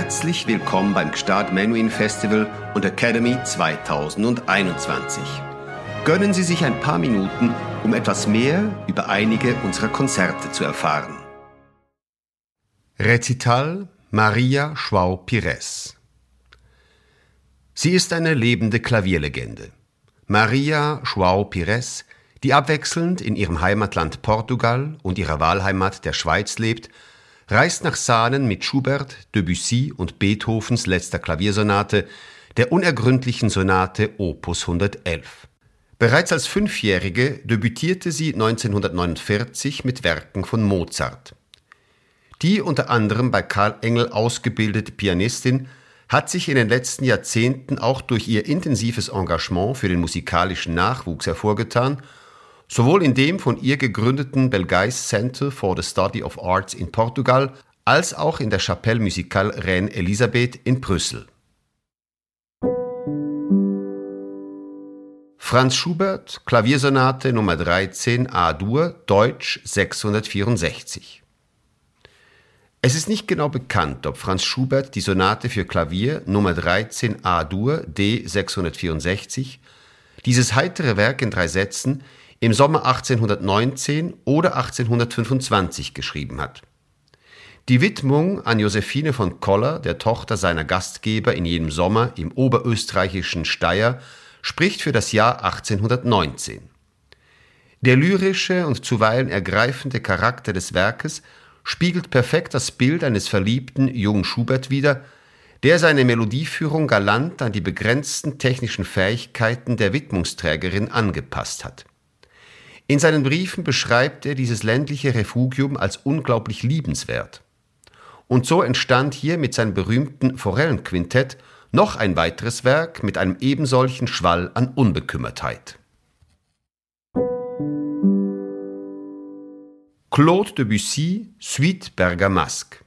Herzlich willkommen beim Gstaad Menuhin Festival und Academy 2021. Gönnen Sie sich ein paar Minuten, um etwas mehr über einige unserer Konzerte zu erfahren. Rezital Maria Schwau-Pires Sie ist eine lebende Klavierlegende. Maria Schwau-Pires, die abwechselnd in ihrem Heimatland Portugal und ihrer Wahlheimat der Schweiz lebt, reist nach Sahnen mit Schubert, Debussy und Beethovens letzter Klaviersonate, der unergründlichen Sonate Opus 111. Bereits als Fünfjährige debütierte sie 1949 mit Werken von Mozart. Die unter anderem bei Karl Engel ausgebildete Pianistin hat sich in den letzten Jahrzehnten auch durch ihr intensives Engagement für den musikalischen Nachwuchs hervorgetan sowohl in dem von ihr gegründeten Belgais Center for the Study of Arts in Portugal als auch in der Chapelle Musicale Reine Elisabeth in Brüssel. Franz Schubert, Klaviersonate Nummer 13 A-Dur, Deutsch 664. Es ist nicht genau bekannt, ob Franz Schubert die Sonate für Klavier Nummer 13 A-Dur D 664, dieses heitere Werk in drei Sätzen, im Sommer 1819 oder 1825 geschrieben hat. Die Widmung an Josephine von Koller, der Tochter seiner Gastgeber in jenem Sommer im oberösterreichischen Steyr, spricht für das Jahr 1819. Der lyrische und zuweilen ergreifende Charakter des Werkes spiegelt perfekt das Bild eines verliebten jungen Schubert wider, der seine Melodieführung galant an die begrenzten technischen Fähigkeiten der Widmungsträgerin angepasst hat. In seinen Briefen beschreibt er dieses ländliche Refugium als unglaublich liebenswert. Und so entstand hier mit seinem berühmten Forellenquintett noch ein weiteres Werk mit einem ebensolchen Schwall an Unbekümmertheit. Claude Debussy, Suite Bergamasque.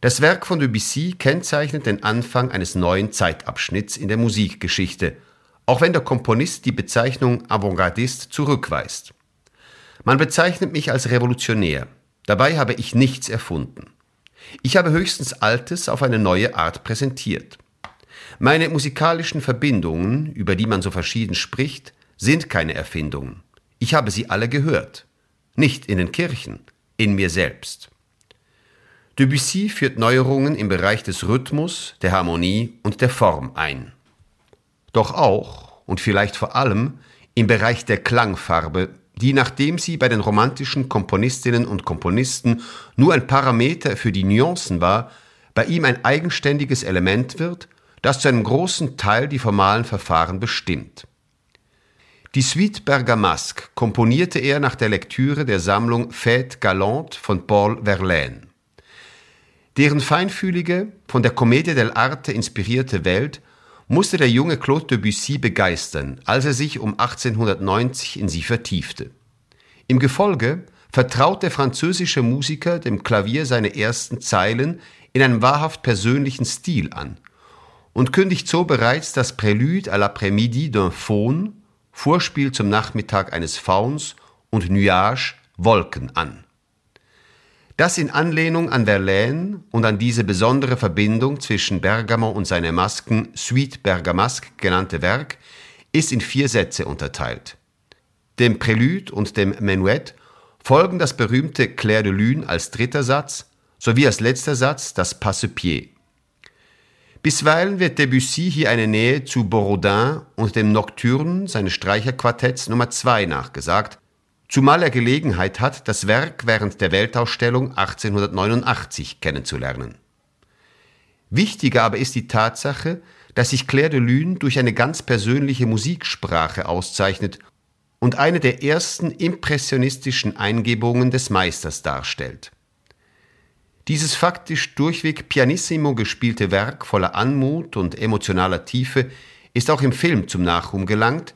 Das Werk von Debussy kennzeichnet den Anfang eines neuen Zeitabschnitts in der Musikgeschichte – auch wenn der Komponist die Bezeichnung Avantgardist zurückweist. Man bezeichnet mich als Revolutionär. Dabei habe ich nichts erfunden. Ich habe höchstens Altes auf eine neue Art präsentiert. Meine musikalischen Verbindungen, über die man so verschieden spricht, sind keine Erfindungen. Ich habe sie alle gehört. Nicht in den Kirchen, in mir selbst. Debussy führt Neuerungen im Bereich des Rhythmus, der Harmonie und der Form ein doch auch und vielleicht vor allem im Bereich der Klangfarbe, die nachdem sie bei den romantischen Komponistinnen und Komponisten nur ein Parameter für die Nuancen war, bei ihm ein eigenständiges Element wird, das zu einem großen Teil die formalen Verfahren bestimmt. Die Suite Bergamasque komponierte er nach der Lektüre der Sammlung Fête Galante von Paul Verlaine. Deren feinfühlige, von der Commedia dell'arte inspirierte Welt musste der junge Claude Debussy begeistern, als er sich um 1890 in sie vertiefte. Im Gefolge vertraut der französische Musiker dem Klavier seine ersten Zeilen in einem wahrhaft persönlichen Stil an und kündigt so bereits das Prélude à l'après-midi d'un Faune, Vorspiel zum Nachmittag eines Fauns und Nuage, Wolken an. Das in Anlehnung an Verlaine und an diese besondere Verbindung zwischen Bergamo und seine Masken Suite Bergamasque genannte Werk ist in vier Sätze unterteilt. Dem Prélude und dem Menuett folgen das berühmte Clair de Lune als dritter Satz sowie als letzter Satz das Passepied. Bisweilen wird Debussy hier eine Nähe zu Borodin und dem Nocturne seines Streicherquartetts Nummer 2 nachgesagt, zumal er Gelegenheit hat, das Werk während der Weltausstellung 1889 kennenzulernen. Wichtiger aber ist die Tatsache, dass sich Claire de Lune durch eine ganz persönliche Musiksprache auszeichnet und eine der ersten impressionistischen Eingebungen des Meisters darstellt. Dieses faktisch durchweg pianissimo gespielte Werk voller Anmut und emotionaler Tiefe ist auch im Film zum Nachruhm gelangt,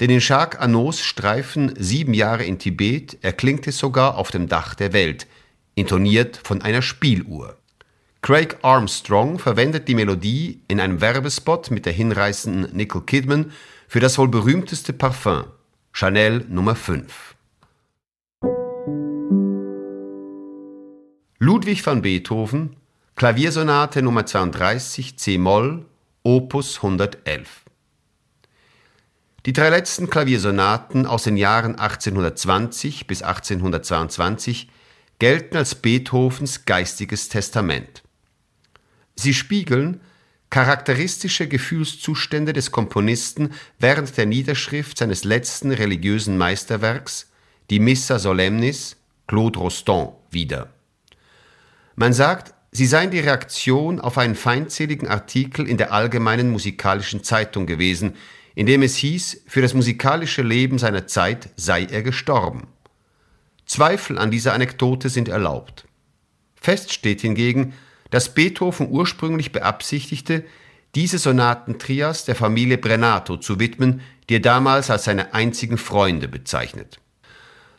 denn in Jacques Annaus Streifen Sieben Jahre in Tibet erklingt es sogar auf dem Dach der Welt, intoniert von einer Spieluhr. Craig Armstrong verwendet die Melodie in einem Werbespot mit der hinreißenden Nicole Kidman für das wohl berühmteste Parfum, Chanel Nummer 5. Ludwig van Beethoven, Klaviersonate Nummer 32 C-Moll, Opus 111. Die drei letzten Klaviersonaten aus den Jahren 1820 bis 1822 gelten als Beethovens geistiges Testament. Sie spiegeln charakteristische Gefühlszustände des Komponisten während der Niederschrift seines letzten religiösen Meisterwerks, die Missa Solemnis, Claude Rostand, wider. Man sagt, Sie seien die Reaktion auf einen feindseligen Artikel in der Allgemeinen Musikalischen Zeitung gewesen, in dem es hieß, für das musikalische Leben seiner Zeit sei er gestorben. Zweifel an dieser Anekdote sind erlaubt. Fest steht hingegen, dass Beethoven ursprünglich beabsichtigte, diese Sonatentrias der Familie Brenato zu widmen, die er damals als seine einzigen Freunde bezeichnet.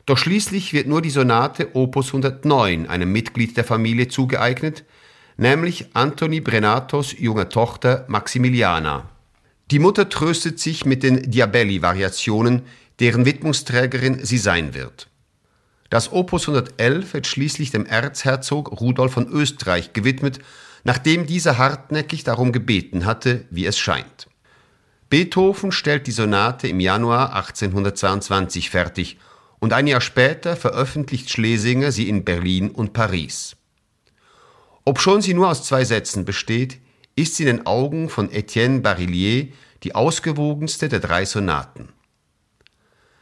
Doch schließlich wird nur die Sonate Opus 109 einem Mitglied der Familie zugeeignet, nämlich Antoni Brenatos junger Tochter Maximiliana. Die Mutter tröstet sich mit den Diabelli-Variationen, deren Widmungsträgerin sie sein wird. Das Opus 111 wird schließlich dem Erzherzog Rudolf von Österreich gewidmet, nachdem dieser hartnäckig darum gebeten hatte, wie es scheint. Beethoven stellt die Sonate im Januar 1822 fertig und ein Jahr später veröffentlicht Schlesinger sie in Berlin und Paris. Obschon sie nur aus zwei Sätzen besteht, ist sie in den Augen von Etienne Barillier die ausgewogenste der drei Sonaten.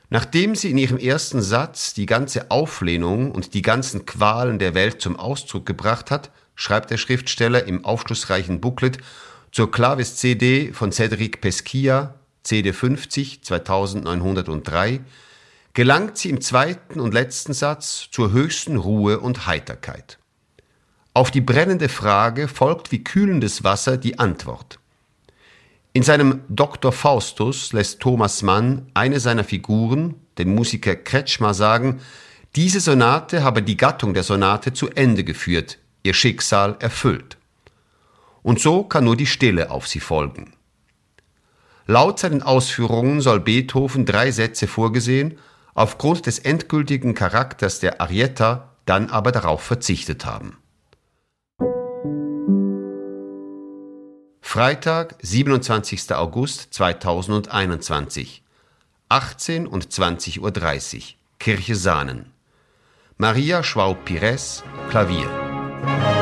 Nachdem sie in ihrem ersten Satz die ganze Auflehnung und die ganzen Qualen der Welt zum Ausdruck gebracht hat, schreibt der Schriftsteller im aufschlussreichen Booklet zur Clavis-CD von Cédric Pesquia, CD 50, 2903, gelangt sie im zweiten und letzten Satz zur höchsten Ruhe und Heiterkeit. Auf die brennende Frage folgt wie kühlendes Wasser die Antwort. In seinem Dr. Faustus lässt Thomas Mann eine seiner Figuren, den Musiker Kretschmer, sagen, diese Sonate habe die Gattung der Sonate zu Ende geführt, ihr Schicksal erfüllt. Und so kann nur die Stille auf sie folgen. Laut seinen Ausführungen soll Beethoven drei Sätze vorgesehen aufgrund des endgültigen Charakters der Arietta dann aber darauf verzichtet haben. Freitag, 27. August 2021, 18 und 20.30 Uhr, Kirche Sahnen. Maria Schwab-Pires, Klavier.